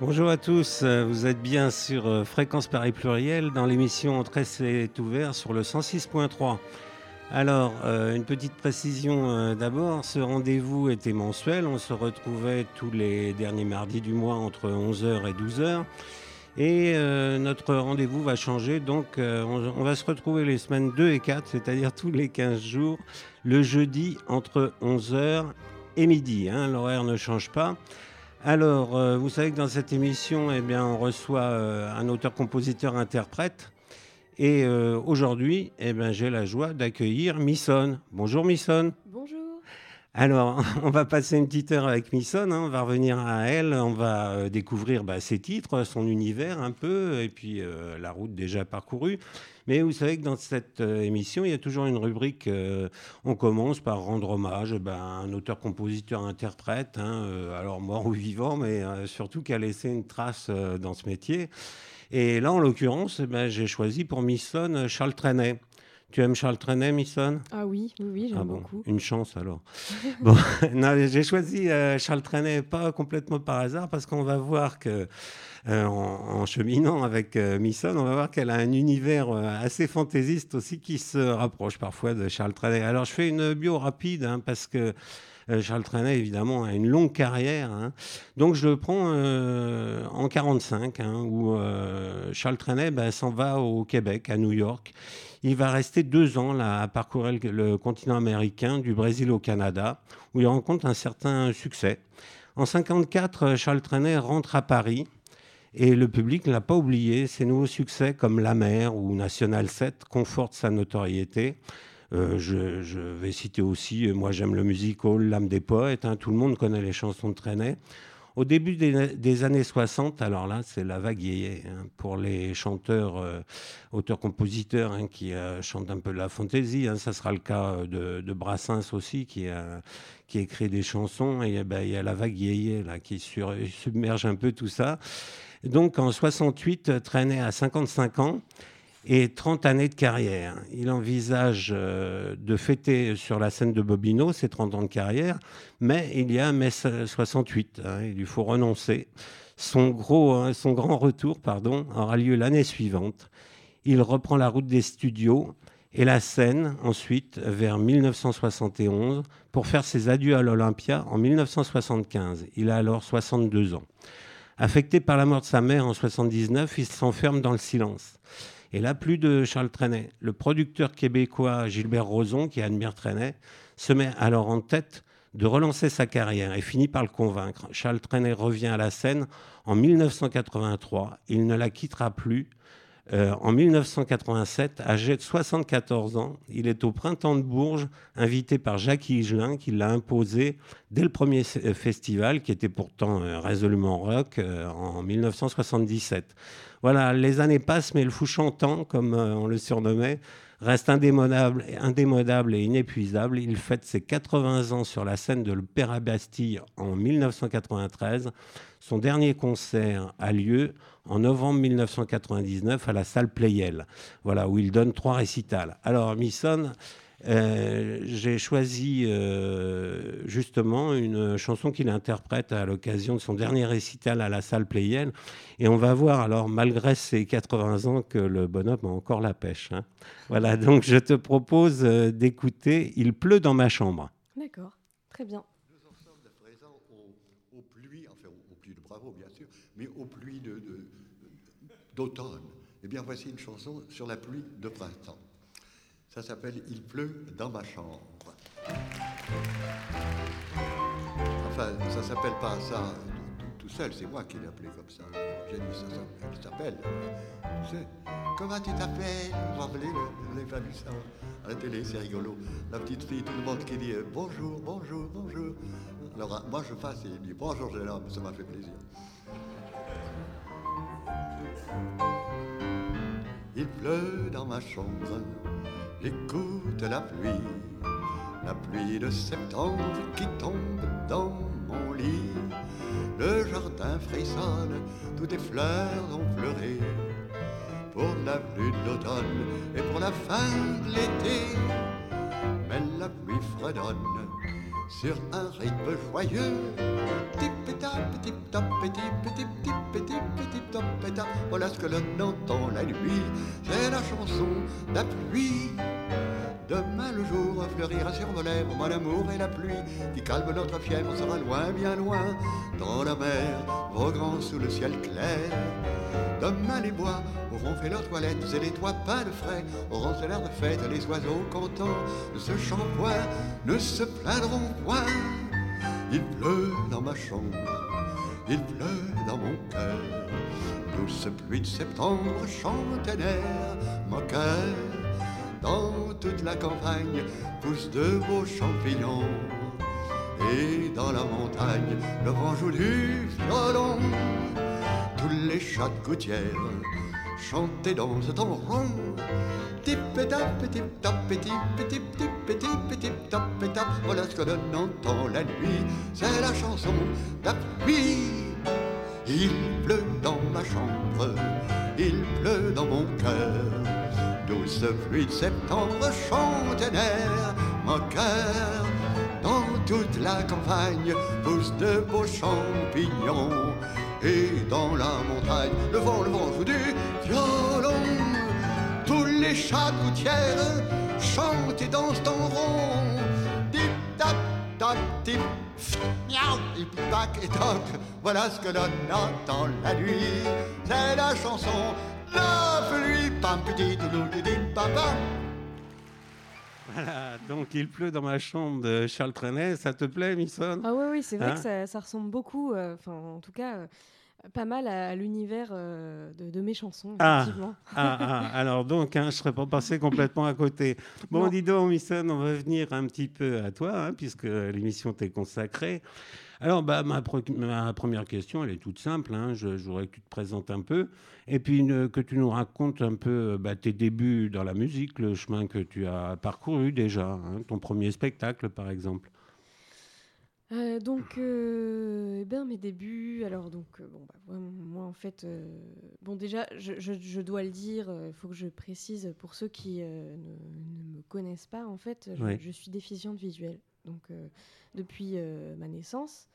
Bonjour à tous, vous êtes bien sur euh, Fréquence Paris Pluriel dans l'émission Entrée est ouvert sur le 106.3. Alors, euh, une petite précision euh, d'abord, ce rendez-vous était mensuel, on se retrouvait tous les derniers mardis du mois entre 11h et 12h. Et notre rendez-vous va changer, donc on, va se retrouver les semaines 2 et 4, c'est-à-dire tous les 15 jours, le jeudi entre 11h et midi. Hein. L'horaire ne change pas. Alors, euh, vous savez que dans cette émission, eh bien, on reçoit euh, un auteur-compositeur-interprète. Et euh, aujourd'hui, eh j'ai la joie d'accueillir Misson. Bonjour Misson. Bonjour. Alors, on va passer une petite heure avec Misson, hein. on va revenir à elle, on va découvrir bah, ses titres, son univers un peu, et puis la route déjà parcourue. Mais vous savez que dans cette euh, émission, il y a toujours une rubrique. Euh, on commence par rendre hommage ben, à un auteur, compositeur, interprète, hein, euh, alors mort ou vivant, mais surtout qui a laissé une trace dans ce métier. Et là, en l'occurrence, eh ben, j'ai choisi pour Misson Charles Trenet. Tu aimes Charles Trenet, Misson Ah oui, oui, oui j'aime ah beaucoup. Une chance alors. bon, j'ai choisi Charles Trenet pas complètement par hasard parce qu'on va voir que euh, en, cheminant avec euh, Misson, on va voir qu'elle a un univers euh, assez fantaisiste aussi qui se rapproche parfois de Charles Trenet. Alors je fais une bio rapide hein, parce que Charles Trenet, évidemment, a une longue carrière. Hein. Donc, je le prends en 45, hein, où Charles Trenet ben, s'en va au Québec, à New York. Il va rester deux ans à parcourir le, continent américain, du Brésil au Canada, où il rencontre un certain succès. En 54, Charles Trenet rentre à Paris et le public ne l'a pas oublié. Ses nouveaux succès comme La Mer ou National 7 confortent sa notoriété. Euh, je, vais citer aussi, euh, moi j'aime le musical L'âme des poètes, hein. tout le monde connaît les chansons de Trenet. Au début des, années 60, alors là, c'est la vague yéyé hein, pour les chanteurs, euh, auteurs-compositeurs hein, qui chantent un peu de la fantaisie. ça sera le cas de, Brassens aussi, qui a, qui écrit des chansons. Et ben, il y a la vague yéyé là, qui submerge un peu tout ça. Donc en 68, traînait à 55 ans et 30 années de carrière. Il envisage euh, de fêter sur la scène de Bobino ses 30 ans de carrière, mais il y a mai 68, hein, il lui faut renoncer. Son, gros, hein, son grand retour pardon, aura lieu l'année suivante. Il reprend la route des studios et la scène ensuite vers 1971 pour faire ses adieux à l'Olympia en 1975. Il a alors 62 ans. Affecté par la mort de sa mère en 79, il s'enferme dans le silence. Et là, plus de Charles Trenet. Le producteur québécois Gilbert Rozon, qui admire Trenet, se met alors en tête de relancer sa carrière et finit par le convaincre. Charles Trenet revient à la scène en 1983. Il ne la quittera plus euh, en 1987, âgé de 74 ans, il est au Printemps de Bourges, invité par Jacques Higelin, qui l'a imposé dès le premier euh, festival, qui était pourtant euh, résolument rock, en 1977. Voilà, les années passent, mais le fou chantant, comme on le surnommait, reste indémodable, indémodable et inépuisable. Il fête ses 80 ans sur la scène de l'Opéra Bastille en 1993. Son dernier concert a lieu en novembre 1999 à la salle Playel, voilà, où il donne trois récitals. Alors, Misson, euh, j'ai choisi euh, justement une chanson qu'il interprète à l'occasion de son dernier récital à la salle Playel. Et on va voir, alors, malgré ses 80 ans, que le bonhomme a encore la pêche. Hein. Voilà, donc je te propose euh, d'écouter Il pleut dans ma chambre. D'accord, très bien. Nous en sommes à présent aux, pluies, enfin aux, pluies de bravo bien sûr, mais aux pluies d'automne. De, eh bien, voici une chanson sur la pluie de printemps. Ça s'appelle Il pleut dans ma chambre. Enfin, ça s'appelle pas ça tout, seul, c'est moi qui l'ai appelé comme ça. J'ai dit ça, ça s'appelle. Tu comment tu t'appelles? Vous rappelez, vous n'avez pas vu ça à la télé, c'est rigolo. La petite fille, tout le monde qui dit euh, bonjour, bonjour, bonjour. Alors moi je passe et il dit bonjour jeune homme, ça m'a fait plaisir. Il pleut dans ma chambre J'écoute la pluie, la pluie de septembre qui tombe dans mon lit. Le jardin frissonne, toutes les fleurs ont fleuri pour la venue de l'automne et pour la fin de l'été. Mais la pluie fredonne sur un rythme joyeux, petit péta, petit top, petit, petit, petit, petit, voilà ce que l'on entend la nuit, c'est la chanson d'appui. Demain le jour fleurira sur vos lèvres, mon amour et la pluie qui calme notre fièvre sera loin, bien loin, dans la mer, voguant sous le ciel clair. Demain les bois auront fait leur toilette et les toits peints de frais auront fait l'air de fête, les oiseaux contents ne se shampoing, ne se plaindront point. Il pleut dans ma chambre, il pleut dans mon cœur. Douce pluie de septembre chante un air, mon cœur. Dans toute la campagne poussent de beaux champignons. Et dans la montagne, le vent joue du violon. Tous les chats de gouttière chantent et dansent en rond. Tip et tap et tip tap et tip et tip tip et tip et tip tap et tap. Voilà ce que l'on entend la nuit, c'est la chanson d'appui. Il pleut dans ma chambre, il pleut dans mon cœur. Douce pluie de septembre chante un air, mon cœur. Dans toute la campagne poussent de beaux champignons. Et dans la montagne, le vent, le vent joue du violon. Tous les chats de gouttière chantent et dansent en rond. Tip tap tap tip, miaou, tip tac et toc. Voilà ce que l'on entend la nuit. C'est la chanson la pluie, pam petit toulouloudim, pam pam. Voilà, donc il pleut dans ma chambre de Charles Trenet. Ça te plaît, Misson Ah oui, oui, c'est vrai Hein? que ça, ça ressemble beaucoup, euh, enfin en tout cas, euh, pas mal à, l'univers euh, de, de mes chansons, Ah. effectivement. ah, ah, alors donc, hein, je ne serais pas passé complètement à côté. Bon, Non. dis donc, Misson, on va venir un petit peu à toi, hein, puisque l'émission t'est consacrée. Alors, bah, ma, première question, elle est toute simple. hein. Je, je voudrais que tu te présentes un peu. Et puis une- que tu nous racontes un peu bah, tes débuts dans la musique, le chemin que tu as parcouru déjà, hein, ton premier spectacle, par exemple. Euh, donc, euh, eh ben, mes débuts. Alors, donc, euh, bon, bah, moi, en fait, euh, bon, déjà, je, je- je dois le dire, il faut que je précise pour ceux qui euh, ne, ne me connaissent pas, en fait, je, suis déficiente visuelle, donc euh, depuis euh, ma naissance.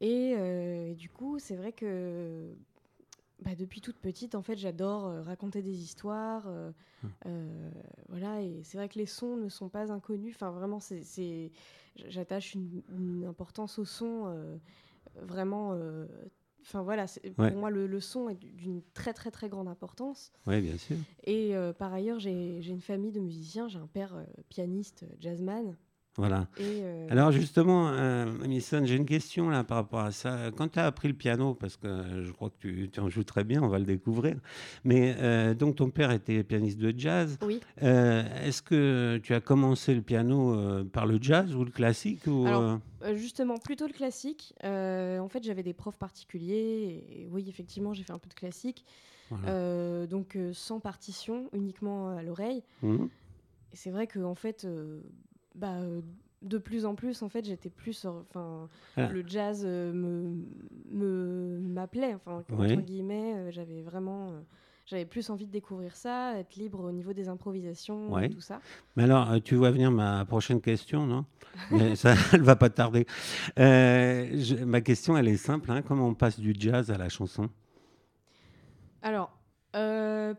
Et, euh, et du coup, c'est vrai que bah, depuis toute petite, en fait, j'adore euh, raconter des histoires. euh, euh, voilà, et c'est vrai que les sons ne sont pas inconnus. Enfin, vraiment, c'est, j'attache une, une importance au son vraiment. Enfin voilà, Ouais. pour moi le, le son est d'une très très très grande importance. Oui, bien sûr. Et par ailleurs, j'ai une famille de musiciens. J'ai un père pianiste, jazzman. Voilà. Et euh, Alors justement, euh, Misson, j'ai une question là par rapport à ça. Quand tu as appris le piano, parce que euh, je crois que tu, tu en joues très bien, on va le découvrir, mais donc ton père était pianiste de jazz. oui. Est-ce que tu as commencé le piano par le jazz ou le classique ou, Alors, justement, plutôt le classique. En fait, j'avais des profs particuliers. Et, oui, effectivement, j'ai fait un peu de classique. voilà. Euh, donc, euh, sans partition, uniquement à l'oreille. Et c'est vrai que en fait, euh, bah, euh, de plus en plus, en fait, j'étais plus, enfin, Ah. le jazz euh, me me- m'appelait, enfin, entre guillemets, euh, j'avais vraiment, j'avais plus envie de découvrir ça, être libre au niveau des improvisations, Ouais. et tout ça. Mais alors, tu vois venir ma prochaine question, non? Mais ça, elle va pas tarder. Euh, je- ma question, elle est simple. hein. Comment on passe du jazz à la chanson? Alors, euh,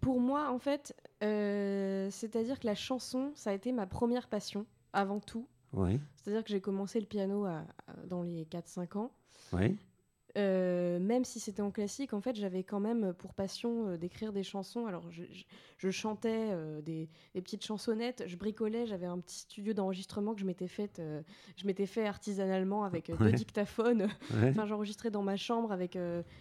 pour moi, en fait, euh, c'est-à-dire que la chanson, ça a été ma première passion, avant tout. Oui, C'est-à-dire que j'ai commencé le piano à- à- dans les 4-5 ans. oui, Euh, même si c'était en classique, en fait, j'avais quand même pour passion euh, d'écrire des chansons. Alors, je, je- je chantais euh, des, des petites chansonnettes, je bricolais, j'avais un petit studio d'enregistrement que je m'étais fait, je m'étais fait artisanalement avec Ouais. deux dictaphones. ouais. Enfin, j'enregistrais dans ma chambre avec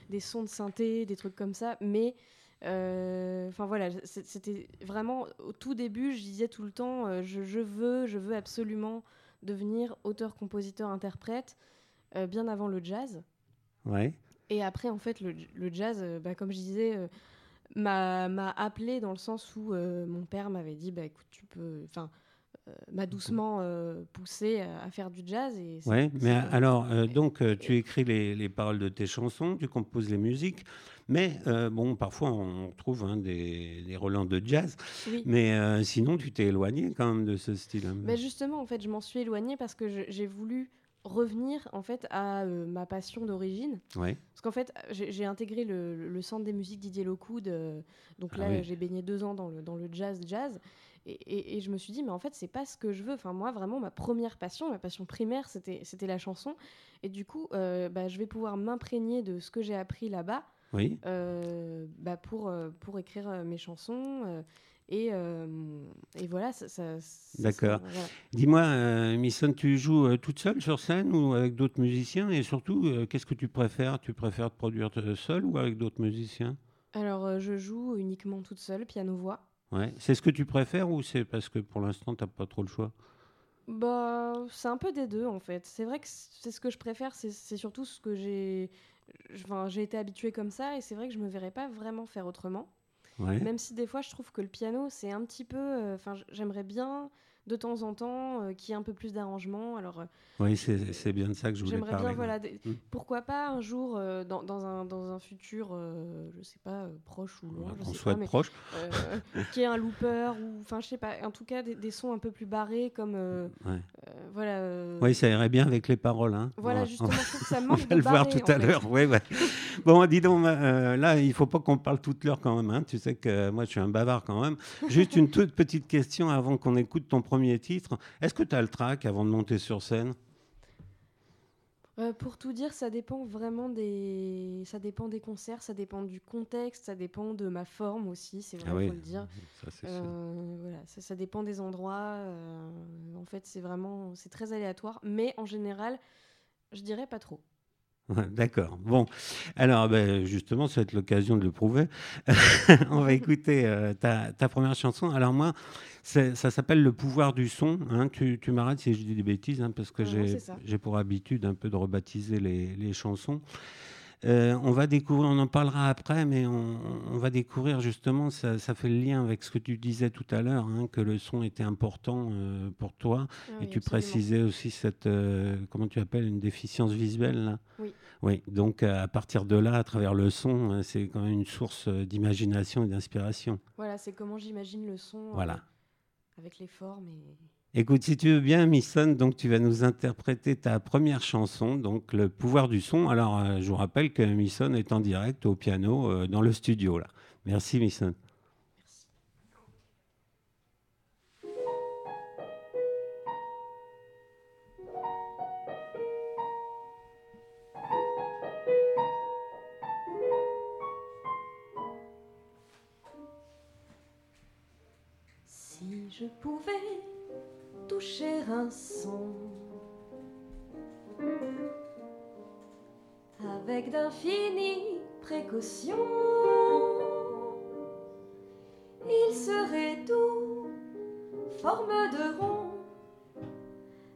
des sons de synthé, des trucs comme ça. Mais, enfin voilà, c'était vraiment au tout début, je disais tout le temps, euh, je, je veux, je veux absolument devenir auteur, compositeur, interprète, euh, bien avant le jazz. ouais. Et après, en fait, le, le jazz, euh, bah, comme je disais, euh, m'a appelé dans le sens où euh, mon père m'avait dit, bah écoute, tu peux, enfin, euh, m'a doucement euh, poussé à, à faire du jazz. Et Ouais, mais alors, euh, donc, euh, tu écris les, les paroles de tes chansons, tu composes les musiques, mais euh, bon, parfois on trouve hein, des, des relents de jazz, oui. mais euh, sinon tu t'es éloigné quand même de ce style. hein. Mais justement, en fait, je m'en suis éloignée parce que j'ai voulu revenir en fait à euh, ma passion d'origine. Ouais. Parce qu'en fait, j'ai intégré le, le centre des musiques Didier Locoud. euh, donc Ah là, oui. j'ai baigné deux ans dans le, dans le jazz jazz. Et, et- et je me suis dit, mais en fait, c'est pas ce que je veux. Enfin, moi, vraiment, ma première passion, ma passion primaire, c'était c'était la chanson. Et du coup, euh, bah, je vais pouvoir m'imprégner de ce que j'ai appris là-bas Oui. euh, bah, pour, euh, pour écrire mes chansons. euh, et, et voilà, ça. ça- ça- D'accord. voilà. Dis-moi, Misson, tu joues toute seule sur scène ou avec d'autres musiciens? Et surtout, qu'est-ce que tu préfères? Tu préfères te produire seule ou avec d'autres musiciens? Alors, je joue uniquement toute seule, piano-voix. Ouais. C'est ce que tu préfères ou c'est parce que pour l'instant, tu n'as pas trop le choix? Bah, c'est un peu des deux en fait. C'est vrai que c'est ce que je préfère, c'est c'est surtout ce que j'ai. Enfin, j'ai été habituée comme ça et c'est vrai que je me verrais pas vraiment faire autrement. Ouais. Même si des fois je trouve que le piano c'est un petit peu. euh, Enfin, j'aimerais bien de temps en temps euh, qu'il y ait un peu plus d'arrangement. Alors, euh, Oui, c'est bien de ça que je voulais j'aimerais parler. bien, voilà, des- Mm. pourquoi pas un jour euh, dans, dans un, dans un futur, euh, je sais pas, proche ou loin, On pas, mais proche. qu'il y ait un looper ou. Enfin, je sais pas, en tout cas des, des sons un peu plus barrés comme. Ouais. voilà. Oui, ça irait bien avec les paroles. Hein. Voilà, On- justement, je trouve que ça On manque va de le voir tout à l'heure. Ouais, ouais. Bon, dis donc, euh, là, il faut pas qu'on parle toute l'heure quand même. hein. Tu sais que moi, je suis un bavard quand même. Juste une toute petite question avant qu'on écoute ton premier titre. Est-ce que tu as le track avant de monter sur scène? Euh, pour tout dire, ça dépend vraiment des, ça dépend des concerts, ça dépend du contexte, ça dépend de ma forme aussi, c'est vrai, Ah oui, faut le dire. ça. Euh, voilà, ça, ça dépend des endroits. euh, en fait, c'est vraiment, c'est très aléatoire, mais en général, je dirais pas trop. D'accord. Bon, alors ben, justement, ça va être l'occasion de le prouver. On va écouter euh, ta, ta première chanson. Alors moi, ça s'appelle Le pouvoir du son. hein. Tu, tu m'arrêtes si je dis des bêtises, hein, parce que non, j'ai pour habitude un peu de rebaptiser les, les chansons. Euh, on va découvrir, on en parlera après, mais on, on va découvrir justement, ça, ça fait le lien avec ce que tu disais tout à l'heure, hein, que le son était important euh, pour toi. Ah Et tu absolument. précisais aussi cette, euh, comment tu appelles, une déficience visuelle là? Oui. Oui, donc à partir de là, à travers le son, c'est quand même une source d'imagination et d'inspiration. Voilà, c'est comment j'imagine le son. Voilà. avec les formes et. Écoute, si tu veux bien, Misson, donc tu vas nous interpréter ta première chanson, donc le pouvoir du son. Alors, euh, je vous rappelle que Misson est en direct au piano euh, dans le studio là. Merci, Misson. Si je pouvais toucher un son avec d'infinies précautions, il serait doux, forme de rond,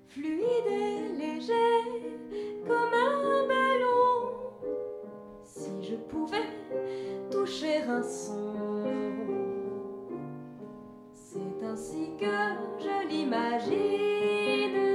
fluide et léger comme un ballon. Si je pouvais toucher un son, ainsi que je l'imagine.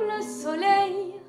Le soleil,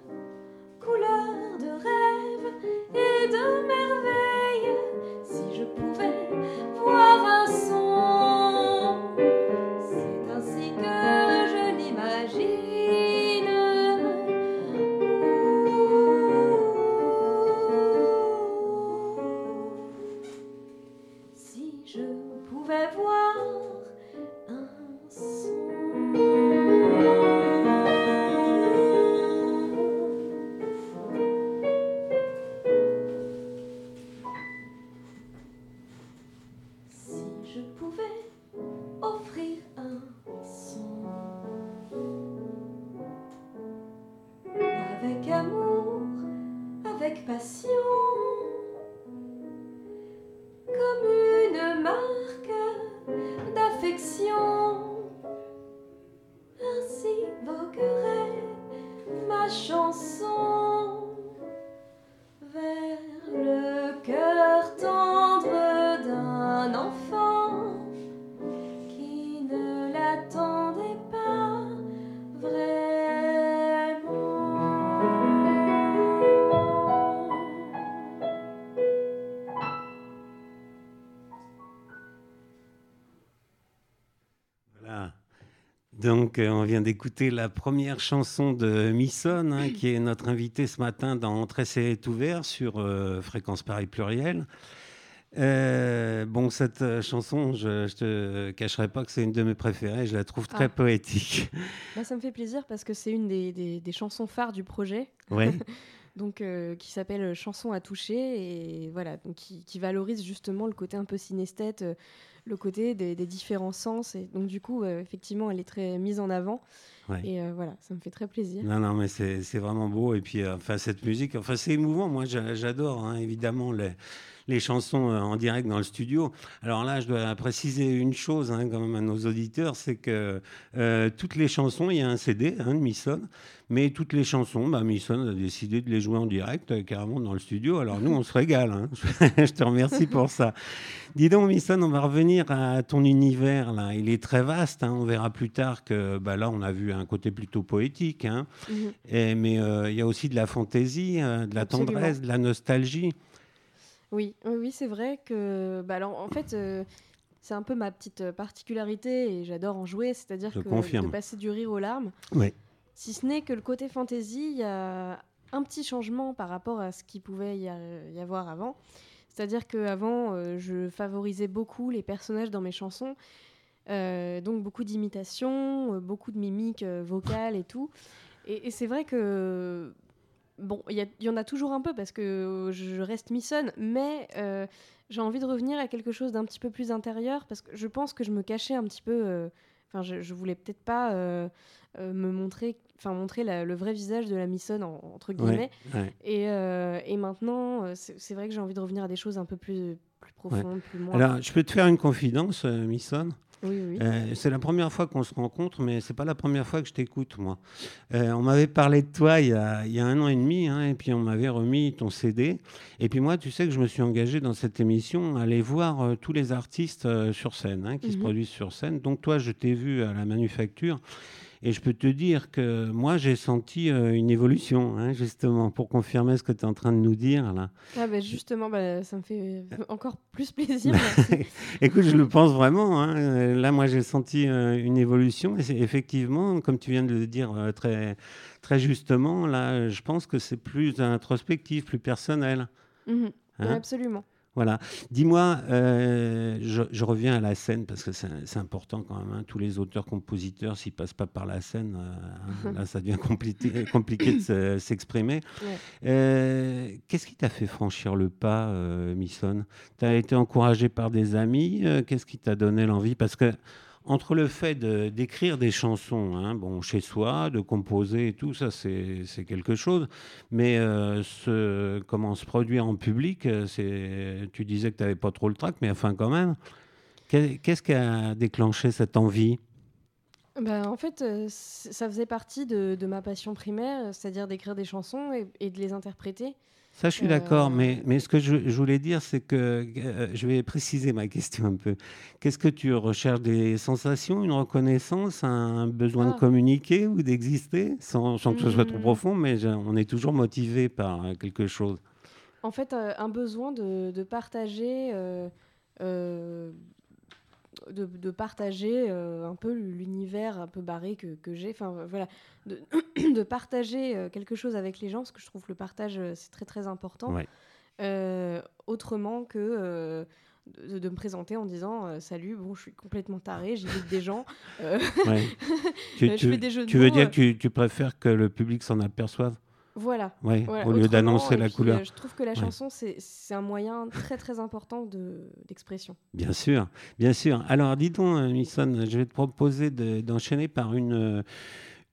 vient d'écouter la première chanson de Misson, hein, qui est notre invité ce matin dans Entrée est ouvert sur euh, Fréquence Paris Pluriel. Euh, bon, cette euh, chanson, je ne te cacherai pas que c'est une de mes préférées. Je la trouve très Ah. poétique. Bah, ça me fait plaisir parce que c'est une des, des- des chansons phares du projet, Ouais. donc euh, qui s'appelle Chanson à toucher et voilà, donc qui, qui valorise justement le côté un peu synesthète, euh, le côté des, des différents sens et donc du coup euh, effectivement elle est très mise en avant Ouais. et voilà, ça me fait très plaisir. Non, non, mais c'est vraiment beau. Et puis, enfin, cette musique, enfin, c'est émouvant. Moi, j'a- j'adore, hein, évidemment, les, les chansons euh, en direct dans le studio. Alors là, je dois préciser une chose, hein, quand même, à nos auditeurs, c'est que euh, toutes les chansons, il y a un CD hein, de Misson, mais toutes les chansons, bah, Misson a décidé de les jouer en direct, euh, carrément dans le studio. Alors nous, on se régale. hein. je te remercie pour ça. Dis donc, Misson, on va revenir à ton univers. Là. Il est très vaste. hein. On verra plus tard que bah, là, on a vu un côté plutôt poétique. hein. Mhm. Et- mais euh, il y a aussi de la fantaisie, euh, de la Absolument. tendresse, de la nostalgie. Oui, oui, oui, c'est vrai que bah alors en fait euh, c'est un peu ma petite euh, particularité et j'adore en jouer, c'est-à-dire que confirme. de passer du rire aux larmes. Oui. Si ce n'est que le côté fantasy, il y a un petit changement par rapport à ce qu'il pouvait y, a- y avoir avant. C'est-à-dire qu'avant, euh, je favorisais beaucoup les personnages dans mes chansons, euh, donc beaucoup d'imitations, euh, beaucoup de mimiques vocales et tout. Et, et c'est vrai que bon, il y, en a toujours un peu parce que euh, je reste missonne, mais euh, j'ai envie de revenir à quelque chose d'un petit peu plus intérieur parce que je pense que je me cachais un petit peu. euh, Enfin, je, je voulais peut-être pas euh, me montrer, enfin montrer la- le vrai visage de la missonne en- entre guillemets. Ouais. Et, et maintenant, c'est vrai que j'ai envie de revenir à des choses un peu plus, plus profondes, plus moins. Alors, je peux te faire une confidence, euh, Misson. Oui, oui. Euh, c'est la première fois qu'on se rencontre, mais c'est pas la première fois que je t'écoute, moi. Euh, on m'avait parlé de toi il y a, il y a un an et demi, hein, et puis on m'avait remis ton CD. Et puis moi, tu sais que je me suis engagé dans cette émission à aller voir euh, tous les artistes sur scène, hein, qui se Mhm. produisent sur scène. Donc toi, je t'ai vu à la manufacture. Et je peux te dire que moi, j'ai senti euh, une évolution, hein, justement, pour confirmer ce que tu es en train de nous dire. Là. Ah bah justement, bah, ça me fait encore plus plaisir. Écoute, je le pense vraiment. hein. Euh, Là, moi, j'ai senti euh, une évolution. Et c'est effectivement, comme tu viens de le dire euh, très, très justement, là, je pense que c'est plus introspectif, plus personnel. Mhm. hein? Absolument. Voilà. Dis-moi, euh, je, je reviens à la scène parce que c'est important quand même. hein. Tous les auteurs-compositeurs, s'ils passent pas par la scène, euh, hein, là, ça devient compliqué, compliqué de se- s'exprimer. Ouais. Euh, Qu'est-ce qui t'a fait franchir le pas, Misson? Tu as été encouragé par des amis? Qu'est-ce qui t'a donné l'envie? Parce que entre le fait d'écrire des chansons, hein, bon, chez soi, de composer et tout, ça c'est quelque chose. Mais euh, comment se produire en public, euh, tu disais que tu n'avais pas trop le trac, mais enfin quand même. Qu'est- Qu'est-ce qui a déclenché cette envie? Bah, en fait, euh, ça faisait partie de, ma passion primaire, c'est-à-dire d'écrire des chansons et de les interpréter. Ça, je suis Euh, d'accord, mais, mais ce que je, je voulais dire, c'est que euh, je vais préciser ma question un peu. Qu'est-ce que tu recherches Des sensations, une reconnaissance, un besoin de Ah. communiquer ou d'exister? Sans, sans que ce soit trop Hmm. profond, mais je- on est toujours motivé par euh, quelque chose. En fait, euh, un besoin de, de partager, euh, euh, de, de partager euh, un peu l'univers un peu barré que, que j'ai. Enfin, voilà, de, de partager euh, quelque chose avec les gens, parce que je trouve que le partage, euh, c'est très très important. Ouais. Euh, autrement que euh, de, de me présenter en disant salut, bon, je suis complètement taré, j'imite des gens. Ouais. tu, je tu- fais des jeux de tu veux mots, dire que tu, tu préfères que le public s'en aperçoive? Voilà. ouais, voilà, Au lieu d'annoncer la puis, couleur. euh, je trouve que la chanson, c'est c'est un moyen très très important de- d'expression. Bien sûr, bien sûr. Alors, dis donc, euh, Misson, je vais te proposer de- d'enchaîner par une, euh,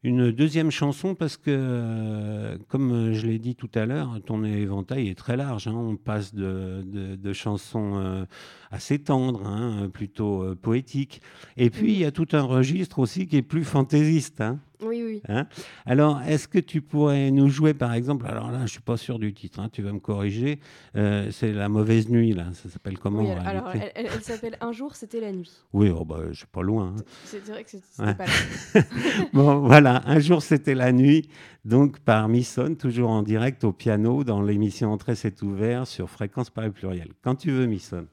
une deuxième chanson parce que, euh, comme euh, je l'ai dit tout à l'heure, ton éventail est très large. hein. On passe de, de- de chansons euh, assez tendres, hein, plutôt euh, poétiques. Et puis, il y a tout un registre aussi qui est plus fantaisiste. hein. Oui, oui. Hein? Alors, est-ce que tu pourrais nous jouer, par exemple, alors là, je suis pas sûr du titre, hein, tu vas me corriger, euh, c'est La Mauvaise Nuit, là, ça s'appelle comment Oui, en alors, elle, elle- elle s'appelle Un jour, c'était la nuit. Oui, oh, bah, je suis pas loin. hein. C'est vrai que c'est- c'était Ouais. pas là. Bon, voilà, un jour c'était la nuit, donc par Misson, toujours en direct au piano, dans l'émission Entrée c'est ouvert sur Fréquence Paris Pluriel. Quand tu veux, Misson.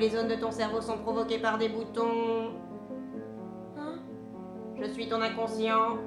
Les zones de ton cerveau sont provoquées par des boutons Hein? Je suis ton inconscient.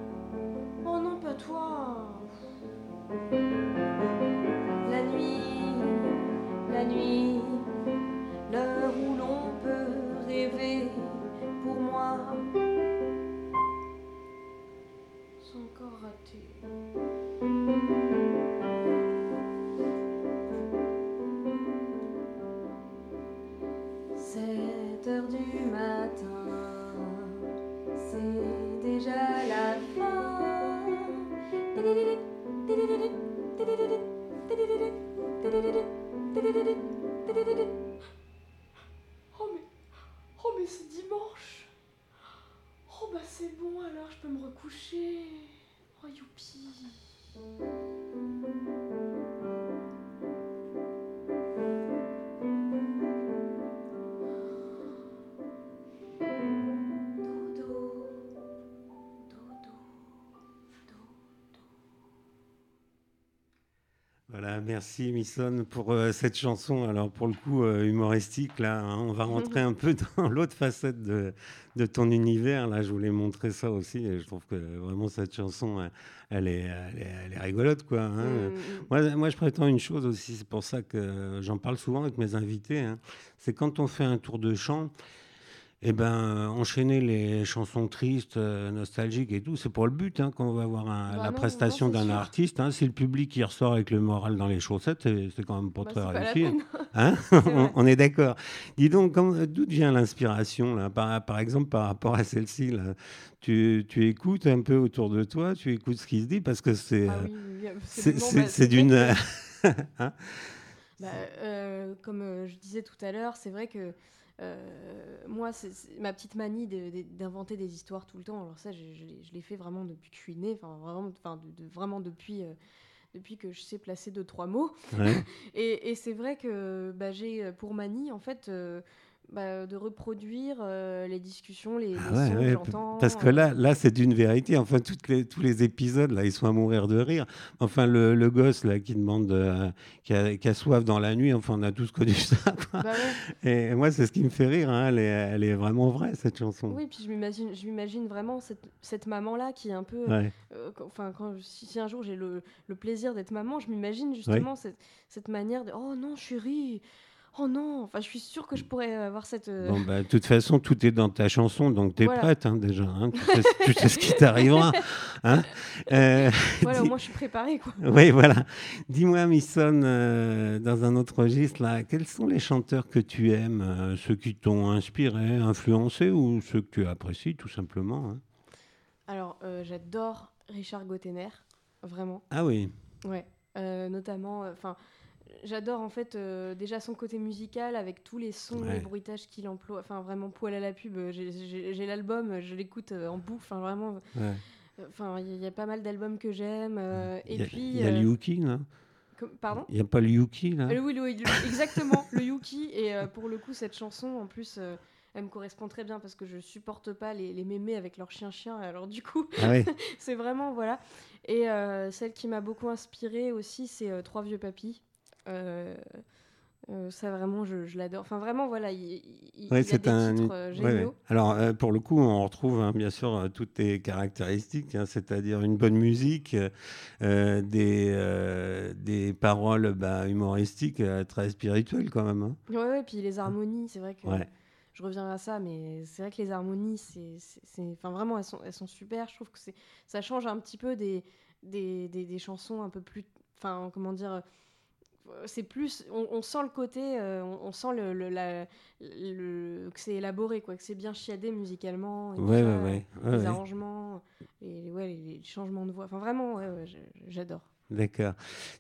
Merci Misson pour euh, cette chanson. Alors pour le coup euh, humoristique, là, hein, on va rentrer un peu dans l'autre facette de, de ton univers. Là, je voulais montrer ça aussi. Et je trouve que vraiment cette chanson, euh, elle est, elle est, elle est rigolote, quoi. hein. Mm, mm. Moi, moi, je prétends une chose aussi, c'est pour ça que j'en parle souvent avec mes invités, hein. c'est quand on fait un tour de chant, Eh ben, enchaîner les chansons tristes, euh, nostalgiques et tout, c'est pour le but hein, quand on va voir un- Bah la non, prestation d'un artiste. hein. si le public il ressort avec le moral dans les chaussettes, c'est quand même pas Bah, très réussi. Hein vrai. on, on est d'accord. Dis donc, comme- d'où vient l'inspiration par, par exemple, par rapport à celle-ci tu, tu écoutes un peu autour de toi, tu écoutes ce qui se dit parce que c'est Ah euh, oui, c'est Bah, d'une. Hein? Bah, euh, comme euh, je disais tout à l'heure, c'est vrai que euh, moi, c'est ma petite manie d'inventer des histoires tout le temps. Alors ça, je, je l'ai- je l'ai fait vraiment depuis que je suis née, enfin vraiment, enfin, de- de- vraiment depuis, euh, depuis que je sais placer deux trois mots. Ouais. Et, et c'est vrai que bah, j'ai euh, pour manie en fait euh, bah, de reproduire euh, les discussions, les, les Ah sons ouais, que j'entends. Parce que euh, là, là c'est d'une vérité. Enfin, toutes les, tous les épisodes, là, ils sont à mourir de rire. Enfin, le, le gosse là, qui demande, euh, qui, a, qui a soif dans la nuit, enfin, on a tous connu ça. bah ouais. Et moi, c'est ce qui me fait rire. hein. Elle, est, elle est vraiment vraie, cette chanson. Oui, puis je m'imagine, vraiment cette, cette maman-là qui est un peu. Ouais. euh, Enfin, si un jour j'ai le, le plaisir d'être maman, je m'imagine justement cette, cette manière de Oh non, chérie Oh non Enfin, je suis sûre que je pourrais avoir cette. euh, Bon, bah, de toute façon, tout est dans ta chanson, donc tu es Voilà. prête hein, déjà. hein. Tu, sais, tu sais ce qui t'arrivera. Hein Euh, Voilà, au moins je suis préparée, quoi. Oui, voilà. Dis-moi, Misson, euh, dans un autre registre, là, quels sont les chanteurs que tu aimes, euh, ceux qui t'ont inspiré, influencé ou ceux que tu apprécies tout simplement hein? Alors, euh, j'adore Richard Gottener, vraiment. Ah oui, Ouais, euh, notamment, enfin, j'adore en fait euh, déjà son côté musical avec tous les sons, Ouais. les bruitages qu'il emploie. Enfin, vraiment poil à la pub. euh, j'ai- l'album, je l'écoute euh, en boucle. Enfin, vraiment, ouais. enfin, il y, y a pas mal d'albums que j'aime. euh, et il y a, puis, il y a le Yuki, là comme- pardon? Il n'y a pas le Yuki, là Euh, oui, exactement, le Yuki. Et euh, pour le coup, cette chanson, en plus, euh, elle me correspond très bien parce que je supporte pas les, les mémés avec leurs chiens-chiens. Alors du coup, Ah c'est vraiment voilà. Et celle qui m'a beaucoup inspirée aussi, c'est Trois vieux papis. Euh, euh, ça vraiment, je, je l'adore. Enfin vraiment, voilà, il, il- a des un. titres euh, géniaux. ouais. Alors, euh, pour le coup, on retrouve hein, bien sûr toutes tes caractéristiques, hein, c'est-à-dire une bonne musique, des, des paroles bah, humoristiques très spirituelles quand même. hein. Ouais, ouais, puis les harmonies, c'est vrai que je reviens à ça, mais c'est vrai que les harmonies, c'est, enfin vraiment, elles sont, elles sont super. Je trouve que c'est, ça change un petit peu des, des, des, des chansons un peu plus, enfin comment dire, c'est plus, on, on sent le côté, euh, on, on sent le, le, la- le- que c'est élaboré, quoi, que c'est bien chiadé musicalement. et Ouais, ça, ouais, ouais, ouais, les ouais. arrangements, et ouais, les, les changements de voix. Enfin vraiment, j'adore. D'accord.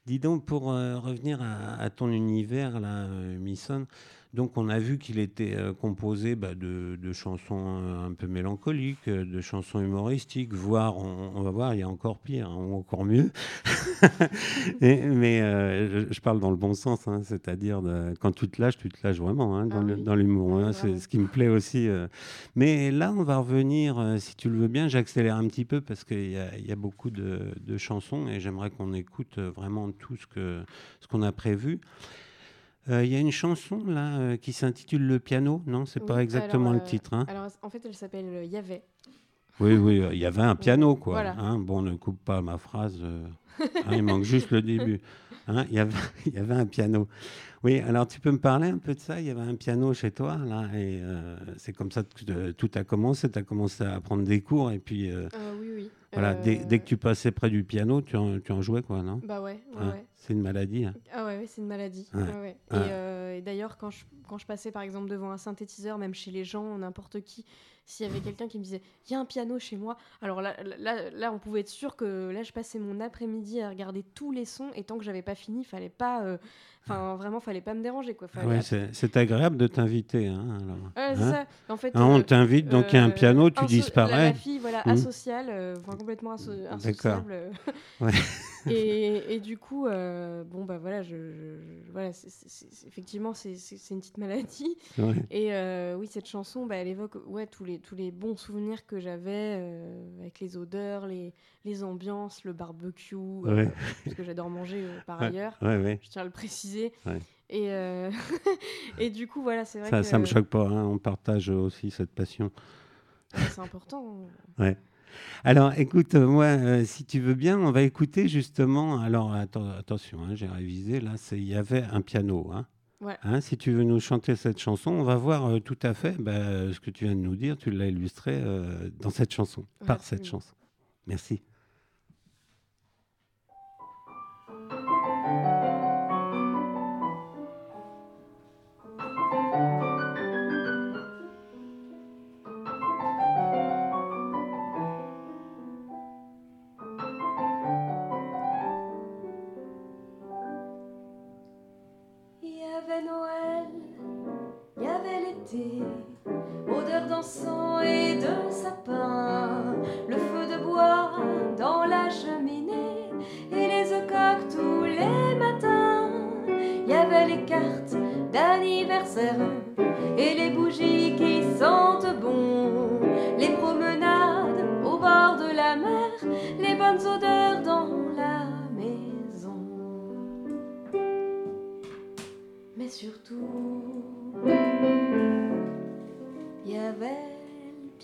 Dis donc, pour euh, revenir à, à ton univers, là, euh, Misson, donc on a vu qu'il était euh, composé bah, de, de chansons euh, un peu mélancoliques, euh, de chansons humoristiques, voire, on, on va voir, il y a encore pire, hein, ou encore mieux. Et- mais euh, je, je parle dans le bon sens, hein, c'est-à-dire quand tu te lâches, tu te lâches vraiment hein, dans Ah dans l'humour. Hein, c'est ce qui me plaît aussi. euh. Mais là, on va revenir, euh, si tu le veux bien, j'accélère un petit peu parce qu'il y, a- il y a beaucoup de, de chansons et j'aimerais qu'on écoute vraiment tout ce ce qu'on a prévu. Euh, Il y a une chanson là euh, qui s'intitule Le piano, non? C'est pas Oui, exactement alors, le euh, titre. hein Alors en fait, elle s'appelle Yahvé. oui, oui, il y avait un piano, quoi. Voilà. hein. bon, ne coupe pas ma phrase. hein, il manque juste le début. Il, y avait, il y avait un piano. Oui, alors tu peux me parler un peu de ça? Il y avait un piano chez toi, là, et euh, c'est comme ça que euh, tout a commencé. Tu as commencé à prendre des cours, et puis euh, Euh, oui, oui. voilà, dès, Euh, dès que tu passais près du piano, tu en, tu en jouais, quoi, non? Bah ouais, ouais, ouais. C'est une maladie. hein. Ah ouais, ouais, c'est une maladie. Ouais. Et, et d'ailleurs, quand je, quand je passais par exemple devant un synthétiseur, même chez les gens, n'importe qui, s'il y avait quelqu'un qui me disait il y a un piano chez moi, alors là, là, là, on pouvait être sûr que là, je passais mon après-midi à regarder tous les sons et tant que j'avais pas fini, fallait pas, euh, enfin vraiment, fallait pas me déranger quoi. Ouais, c'est agréable de t'inviter. Hein. Ouais, Hein ça. En fait, Hein, on euh, t'invite, donc il y a un euh, piano, tu inso- La, disparais. la fille, voilà, Hmm. asociale, enfin complètement asso- insociable. Ouais. et, et du coup, euh, bon bah voilà, je, je- je- voilà, effectivement, c'est une petite maladie. Et euh, oui, cette chanson, bah, elle évoque ouais tous les tous les bons souvenirs que j'avais euh, avec les odeurs, les les ambiances, le barbecue, euh, Ouais. parce que j'adore manger euh, par Ouais. ailleurs. Ouais, ouais. Je tiens à le préciser. Ouais. Et et du coup, voilà, c'est vrai Ça, que ça me choque pas. hein, on partage aussi cette passion. ouais, c'est important. Alors, écoute, moi, euh, si tu veux bien, on va écouter justement. Alors, atten- attention, hein, j'ai révisé. Là, il y avait un piano. hein. Ouais. Hein, si tu veux nous chanter cette chanson, on va voir euh, tout à fait bah, ce que tu viens de nous dire. Tu l'as illustré euh, dans cette chanson, Ouais, par cette chanson. Merci.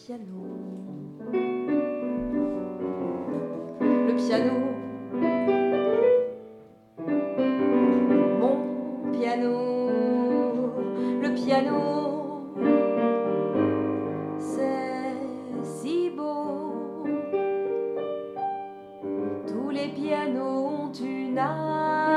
Piano. Le piano, mon piano, le piano, c'est si beau. Tous les pianos ont une âme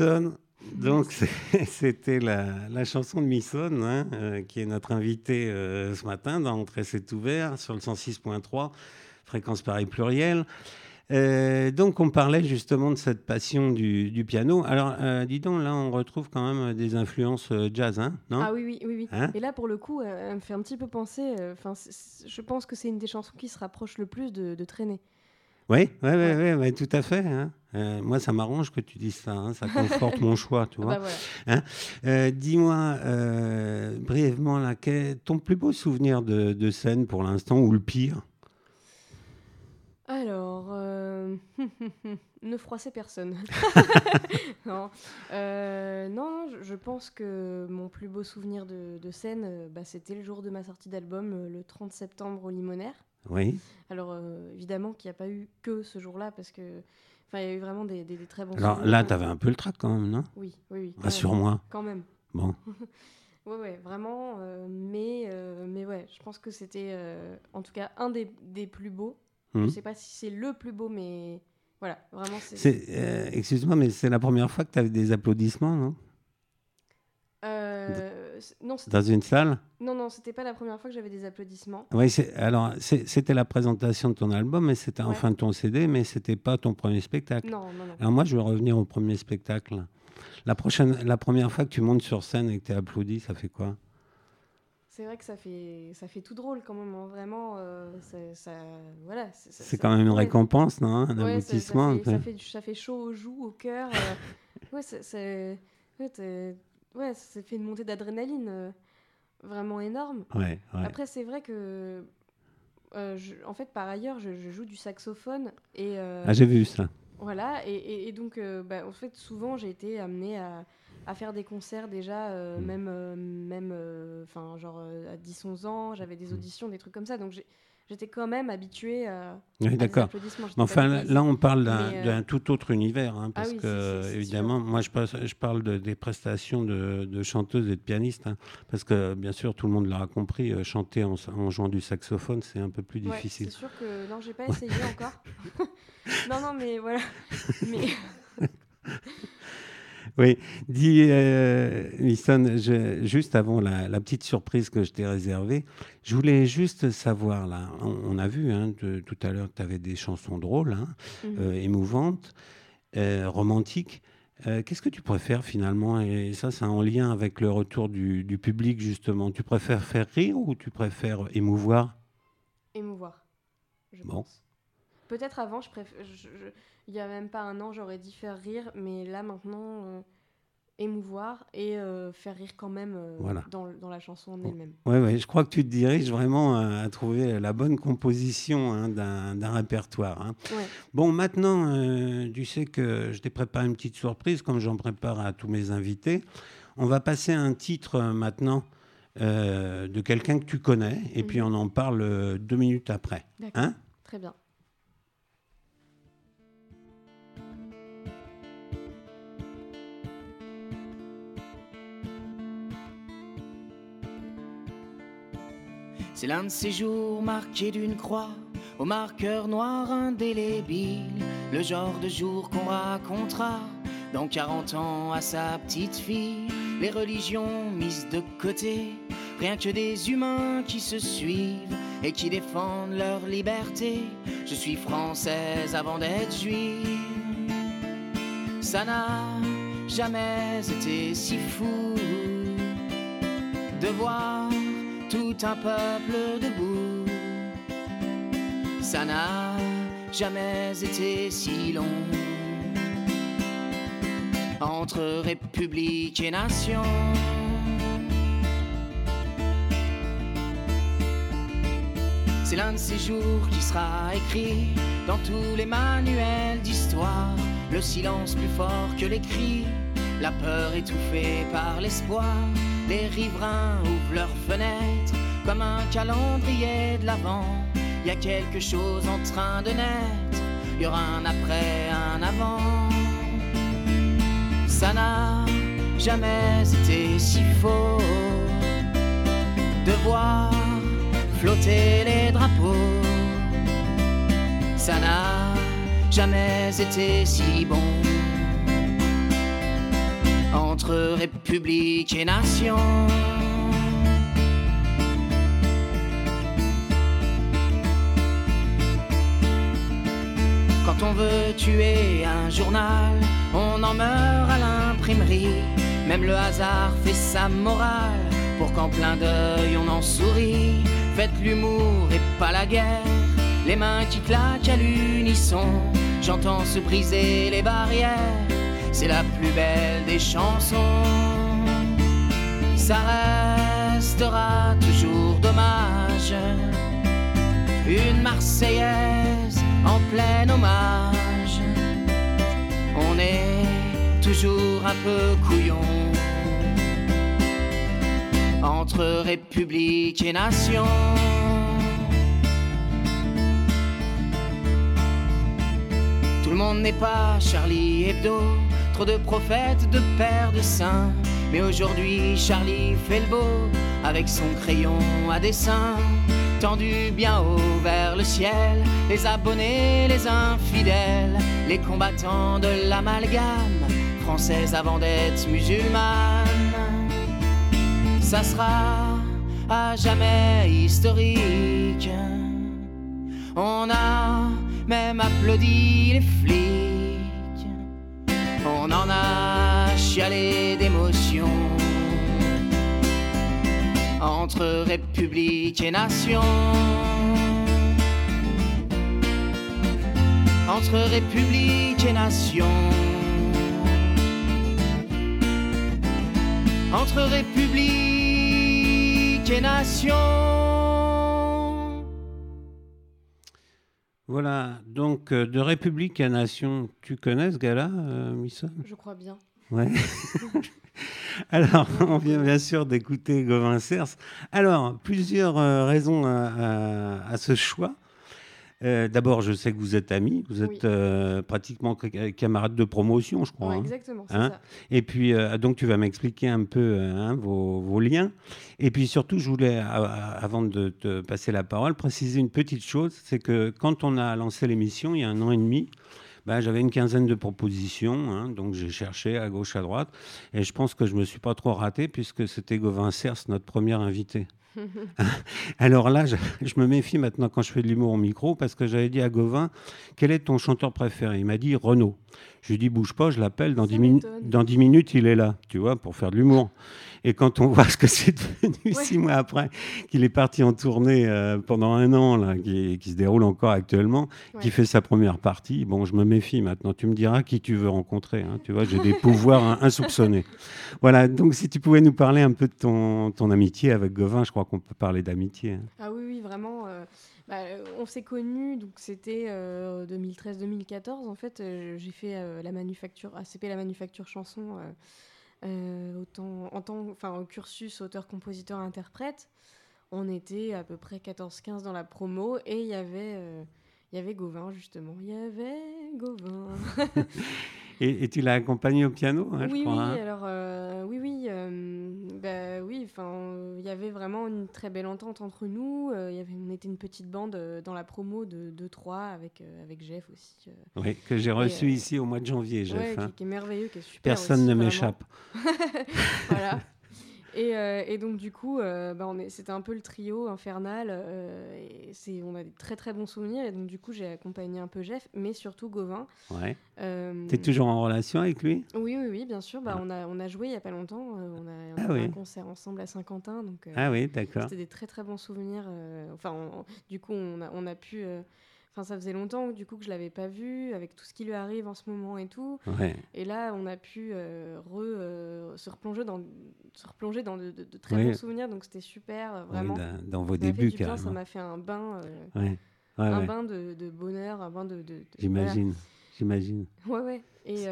Misson. Donc c'était la, la chanson de Misson, hein, euh, qui est notre invité euh, ce matin dans Entrée c'est ouvert sur le 106.3, fréquence Paris pluriel. Euh, donc on parlait justement de cette passion du, du piano. Alors dis donc, là on retrouve quand même des influences jazz, hein, non? Ah oui, oui, oui. oui. Hein? Et là, pour le coup, elle me fait un petit peu penser. Enfin, je pense que c'est une des chansons qui se rapproche le plus de, de Traîner. Oui, ouais, ouais, ouais, ouais, tout à fait. hein. Euh, moi, ça m'arrange que tu dises ça. hein, ça conforte mon choix, tu Ah vois. bah voilà. Euh, Dis-moi euh, brièvement, là, quel est ton plus beau souvenir de, de scène pour l'instant ou le pire? Alors, euh, ne froissez personne. non, Euh, non je, je pense que mon plus beau souvenir de, de scène, bah, c'était le jour de ma sortie d'album, le 30 septembre au Limonaire. Oui. Alors, euh, évidemment qu'il n'y a pas eu que ce jour-là, parce que enfin, il y a eu vraiment des, des- des très bons Alors là, tu avais un peu le trac quand même, non? Oui, oui, oui. Rassure-moi. Quand même. Bon. Ouais, ouais, vraiment. euh, mais, euh, mais ouais, je pense que c'était euh, en tout cas un des, des plus beaux. Je sais pas si c'est le plus beau, mais Voilà, vraiment, euh, excuse-moi, mais c'est la première fois que tu avais des applaudissements, non? Euh, non, Dans une salle non, non, c'était pas la première fois que j'avais des applaudissements. Oui, alors c'était la présentation de ton album, mais c'était Ouais. enfin ton CD, mais c'était pas ton premier spectacle. Non, non, non. Alors moi, je vais revenir au premier spectacle. La, prochaine, la première fois que tu montes sur scène et que tu es applaudi, ça fait quoi? C'est vrai que ça fait, ça fait tout drôle quand même. hein. Vraiment, euh, ça, voilà. C'est quand même une récompense, non Un Ouais, ça- ça aboutissement fait- ça, fait, ça fait chaud aux joues, au cœur. euh, ouais, c'est- ouais, ouais, ça fait une montée d'adrénaline euh, vraiment énorme. Ouais, ouais. Après, c'est vrai que, euh, je- en fait, par ailleurs, je, je joue du saxophone et euh, Ah, j'ai vu ça. voilà. Et, et- et donc, bah, en fait, souvent, j'ai été amenée à, à faire des concerts déjà, euh, Mm. même, même, enfin, genre à 10-11 ans, j'avais des auditions, des trucs comme ça. Donc, j'étais quand même habituée à, Oui, à des d'accord. applaudissements. Mais enfin, là, on parle d'un, euh, d'un tout autre univers, hein, Ah parce oui, que, c'est- c'est- c'est évidemment, moi, je, passe- je parle de- des prestations de, de chanteuses et de pianistes, hein, parce que, bien sûr, tout le monde l'aura compris, euh, chanter en, en jouant du saxophone, c'est un peu plus Ouais, difficile. c'est sûr que non, j'ai pas essayé encore. non, non, mais voilà. Mais Oui, dis, euh, je- juste avant la, la petite surprise que je t'ai réservée, je voulais juste savoir, là, on, on a vu hein, de- tout à l'heure que tu avais des chansons drôles, hein, Mhm. euh, émouvantes, euh, romantiques. Euh, Qu'est-ce que tu préfères finalement? Et ça, c'est en lien avec le retour du, du public, justement. Tu préfères faire rire ou tu préfères émouvoir? Émouvoir, je Bon. pense. Peut-être avant, je préfère. Il y a même pas un an, j'aurais dit faire rire, mais là maintenant, euh, émouvoir et euh, faire rire quand même euh, Voilà. dans, dans la chanson en elle-même. Oui, ouais, je crois que tu te diriges vraiment à, à trouver la bonne composition hein, d'un répertoire. hein. Ouais. Bon, maintenant, tu sais que je t'ai préparé une petite surprise, comme j'en prépare à tous mes invités. On va passer à un titre maintenant de quelqu'un que tu connais, et Mhm. puis on en parle deux minutes après. D'accord. Hein Très bien. C'est l'un de ces jours marqués d'une croix, au marqueur noir indélébile, le genre de jour qu'on racontera dans 40 ans à sa petite fille, les religions mises de côté, rien que des humains qui se suivent et qui défendent leur liberté. Je suis française avant d'être juive. Ça n'a jamais été si fou de voir tout un peuple debout. Ça n'a jamais été si long entre république et nation. C'est l'un de ces jours qui sera écrit dans tous les manuels d'histoire. Le silence plus fort que les cris, la peur étouffée par l'espoir. Les riverains ouvrent leurs fenêtres comme un calendrier de l'avant. Y a quelque chose en train de naître, y aura un après, un avant. Ça n'a jamais été si faux de voir flotter les drapeaux. Ça n'a jamais été si bon entre république et nation. Quand on veut tuer un journal, on en meurt à l'imprimerie. Même le hasard fait sa morale pour qu'en plein deuil on en sourit. Faites l'humour et pas la guerre, les mains qui claquent à l'unisson. J'entends se briser les barrières, c'est la plus belle des chansons. Ça restera toujours dommage, une Marseillaise en plein hommage. On est toujours un peu couillon entre république et nation. Tout le monde n'est pas Charlie Hebdo, de prophètes, de pères, de saints. Mais aujourd'hui, Charlie fait le beau avec son crayon à dessin. tendu bien haut vers le ciel, les abonnés, les infidèles, les combattants de l'amalgame, française avant d'être musulmane. Ça sera à jamais historique. On a même applaudi les flics. En a d'émotion. Entre république et nation. Entre république et nation. Entre république et nation. Voilà, donc euh, de République à Nation, tu connais ce gars-là, euh, Misson Je crois bien. Ouais. Alors, on vient bien sûr d'écouter Gauvin Cers. Alors, plusieurs euh, raisons à, à- à ce choix. Euh, D'abord, je sais que vous êtes amis, vous êtes Oui. euh, pratiquement ca- camarades de promotion, je crois. Ouais, hein. exactement, c'est Hein ça. Et puis, euh, donc, tu vas m'expliquer un peu hein, vos, vos liens. Et puis, surtout, je voulais, avant de te passer la parole, préciser une petite chose. C'est que quand on a lancé l'émission, il y a un an et demi, ben, j'avais une quinzaine de propositions. hein, donc, j'ai cherché à gauche, à droite. Et je pense que je ne me suis pas trop raté, puisque c'était Gauvin Cers, notre premier invité. Alors là, je, me méfie maintenant quand je fais de l'humour au micro, parce que j'avais dit à Gauvin, quel est ton chanteur préféré? Il m'a dit Renaud. Je lui dit, bouge pas, je l'appelle, dans, Ça 10 minutes- m'étonne. dans 10 minutes, il est là, tu vois, pour faire de l'humour. Et quand on voit ce que c'est devenu Ouais. six mois après, qu'il est parti en tournée euh, pendant un an, là, qui, qui se déroule encore actuellement, qui fait sa première partie, bon, je me méfie maintenant. Tu me diras qui tu veux rencontrer. hein, tu vois, j'ai des pouvoirs insoupçonnés. Voilà, donc si tu pouvais nous parler un peu de ton, ton amitié avec Gauvin, je crois qu'on peut parler d'amitié. hein. Ah oui, oui, vraiment. euh, bah, euh, on s'est connus, donc c'était euh, 2013-2014. En fait, euh, j'ai fait euh, la manufacture, ACP la manufacture chanson, euh, euh, en tant, enfin, au cursus auteur-compositeur-interprète. On était à peu près 14-15 dans la promo et euh, il y avait Gauvin, justement. Il y avait Gauvin. Et, et tu l'as accompagné au piano, hein, je oui, crois. oui, hein. alors euh, oui, oui, euh, bah, oui, enfin, il y avait vraiment une très belle entente entre nous. euh, y avait, on était une petite bande euh, dans la promo de 2-3 avec, euh, avec Jeff aussi. Oui, que j'ai reçu ici au mois de janvier, Jeff. ouais, hein. qui, qui est merveilleux, qui est super. Personne aussi, ne m'échappe. voilà. Et, euh, et donc du coup, euh, bah, c'était un peu le trio infernal. euh, et c'est, on a des très très bons souvenirs. Et donc du coup, j'ai accompagné un peu Jeff, mais surtout Gauvin. Ouais. Euh, Tu es toujours en relation avec lui? Oui, oui, oui, bien sûr. Bah, Ah. on, a, on a joué il y a pas longtemps. on a, on Ah fait oui. un concert ensemble à Saint-Quentin. Donc, Ah oui, d'accord. c'était des très très bons souvenirs. enfin, on- du coup, on a, on a pu. Enfin, ça faisait longtemps du coup que je l'avais pas vu, avec tout ce qui lui arrive en ce moment et tout. Ouais. Et là, on a pu euh, re, euh, se replonger dans, se replonger dans de, de- de très Oui. bons souvenirs. Donc c'était super, euh, Oui, vraiment. dans, dans vos ça débuts, ça m'a fait un bain, euh, Ouais. Ouais, un bain de, de bonheur, un bain de. de- de- J'imagine. J'imagine. Ouais, ouais. Et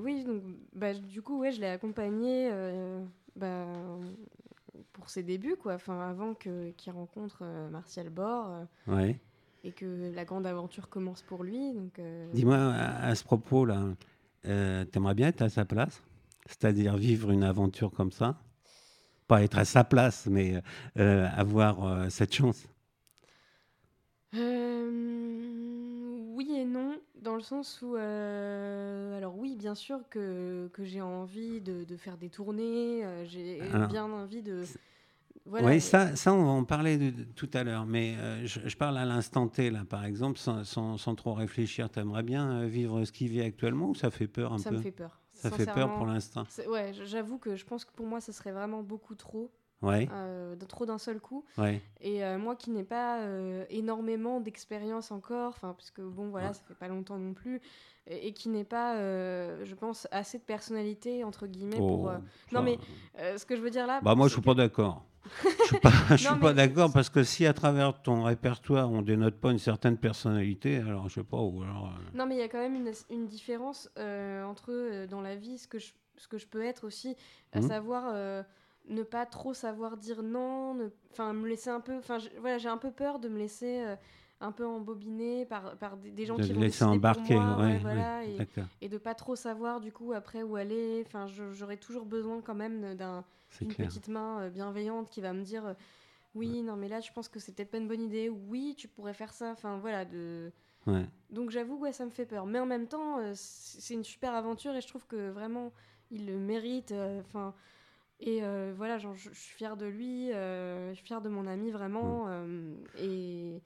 oui, donc, bah, du coup, ouais, je l'ai accompagné bah, pour ses débuts, quoi. Enfin, avant qu'il rencontre Martial Bord Ouais. Et que la grande aventure commence pour lui. Donc, euh, Dis-moi, à, à ce propos-là, euh, t'aimerais bien être à sa place? C'est-à-dire vivre une aventure comme ça? Pas être à sa place, mais euh, avoir euh, cette chance? oui et non, dans le sens où, alors oui, bien sûr que, que j'ai envie de, de faire des tournées, j'ai bien envie de. Voilà, oui, ça, ça, on va en parler de- de- tout à l'heure. Mais euh, je, je parle à l'instant T, là, par exemple, sans, sans- sans trop réfléchir. T'aimerais bien euh, vivre ce qu'il vit actuellement ou ça fait peur un ça peu me fait peur. Ça fait peur pour l'instant. Ouais, j'avoue que je pense que pour moi, ça serait vraiment beaucoup trop, Ouais, euh, de trop d'un seul coup. ouais. Et euh, moi qui n'ai pas euh, énormément d'expérience encore, parce que bon, voilà, Ouais. ça fait pas longtemps non plus, et, et qui n'ai pas, je pense, assez de personnalité, entre guillemets, pour. Oh, ça- non, mais ce que je veux dire là. Bah moi, je suis que- pas d'accord. Je suis pas, je suis Non, pas mais- d'accord parce que si à travers ton répertoire on dénote pas une certaine personnalité, alors je sais pas ou alors. euh, Non, mais il y a quand même une, une différence euh, entre euh, dans la vie ce que je, ce que je peux être aussi, à Mhm. savoir ne pas trop savoir dire non, enfin me laisser un peu, enfin voilà, j'ai un peu peur de me laisser un peu embobiner par, par des, des gens de qui vont laisser embarquer, pour moi, ouais, ouais, ouais, voilà, et, et de pas trop savoir du coup après où aller. Enfin, j'aurais toujours besoin quand même d'un une clair. petite main euh, bienveillante qui va me dire euh, Oui, non, mais là, je pense que c'est peut-être pas une bonne idée. Oui, tu pourrais faire ça. Enfin, voilà. De... Ouais. Donc, j'avoue, ouais, ça me fait peur. Mais en même temps, euh, c'est une super aventure et je trouve que vraiment, il le mérite. Enfin. et euh, voilà, genre, je, je suis fière de lui, euh, je suis fière de mon ami vraiment. euh, et,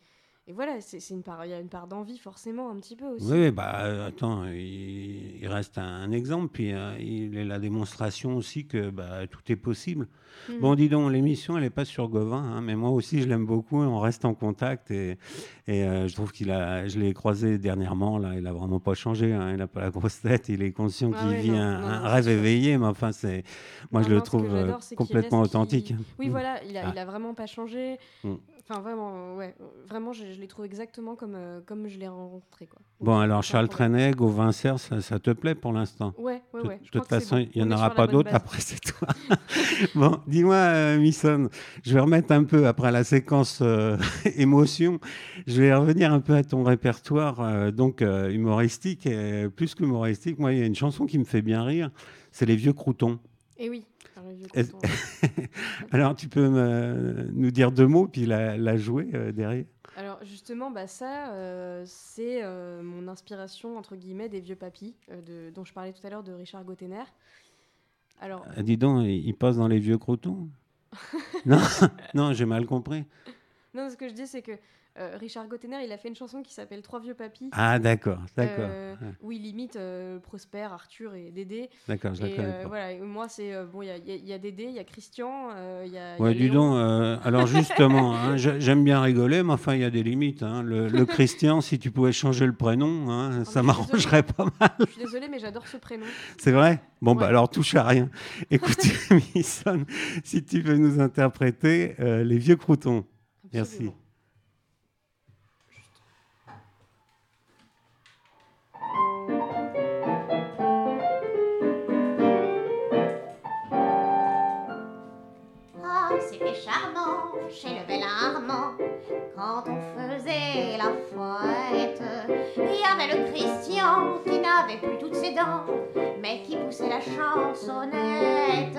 et voilà, c'est une part, il y a une part d'envie forcément un petit peu aussi. Oui, bah, attends, il, il reste un, un exemple, puis euh, il est la démonstration aussi que bah, tout est possible. Mhm. Bon, dis donc, l'émission, elle n'est pas sur Gauvin, hein, mais moi aussi, je l'aime beaucoup, on reste en contact, et, et euh, je trouve qu'il a, je l'ai croisé dernièrement, là, il a vraiment pas changé, hein, il n'a pas la grosse tête, il est conscient Ah qu'il vit non, un, non, un non, rêve éveillé, mais enfin, c'est, moi, je le trouve euh, complètement authentique. Oui, Mm. voilà, il a, Ah. il a vraiment pas changé. Mm. Enfin, vraiment, ouais, vraiment, je, je les trouve exactement comme, euh, comme je l'ai rencontré, quoi. Bon, alors, Charles. Trenet, Gauvin Serre, ça, ça te plaît pour l'instant? Ouais, ouais, ouais. De toute façon, bon. il n'y en aura pas d'autres après, c'est toi. bon, dis-moi, euh, Misson, je vais remettre un peu, après la séquence euh, émotion, je vais revenir un peu à ton répertoire, euh, donc euh, humoristique, et plus qu'humoristique. Moi, il y a une chanson qui me fait bien rire, c'est Les Vieux Croutons. Et oui. alors, tu peux me- nous dire deux mots, puis la, la jouer euh, derrière Alors justement, bah ça, euh, c'est euh, mon inspiration entre guillemets des vieux papis de, dont je parlais tout à l'heure de Richard Gottener. Alors Ah, Dis donc, il il passe dans Les Vieux Croutons Non, non j'ai mal compris. non, ce que je dis c'est que euh, Richard Gottener, il a fait une chanson qui s'appelle Trois vieux papis. Ah, d'accord, d'accord. euh, Ouais. où il imite euh, Prosper, Arthur et Dédé. D'accord, je la connais pas. voilà, et moi c'est bon, il y a, y y Dédé, il y a Christian, il y a. il y a Ouais, dis donc, alors justement, hein, j'ai- j'aime bien rigoler, mais enfin, il y a des limites. hein. Le, le Christian, si tu pouvais changer le prénom, hein, ça je suis m'arrangerait pas mal. Je suis désolée, mais j'adore ce prénom. C'est vrai? Bon, bah alors, touche à rien. Écoute, Misson, si tu veux nous interpréter Les Vieux Croutons. Merci. Absolument. Ah, quand on faisait la fête. Il y avait le Christian qui n'avait plus toutes ses dents, mais qui poussait la chansonnette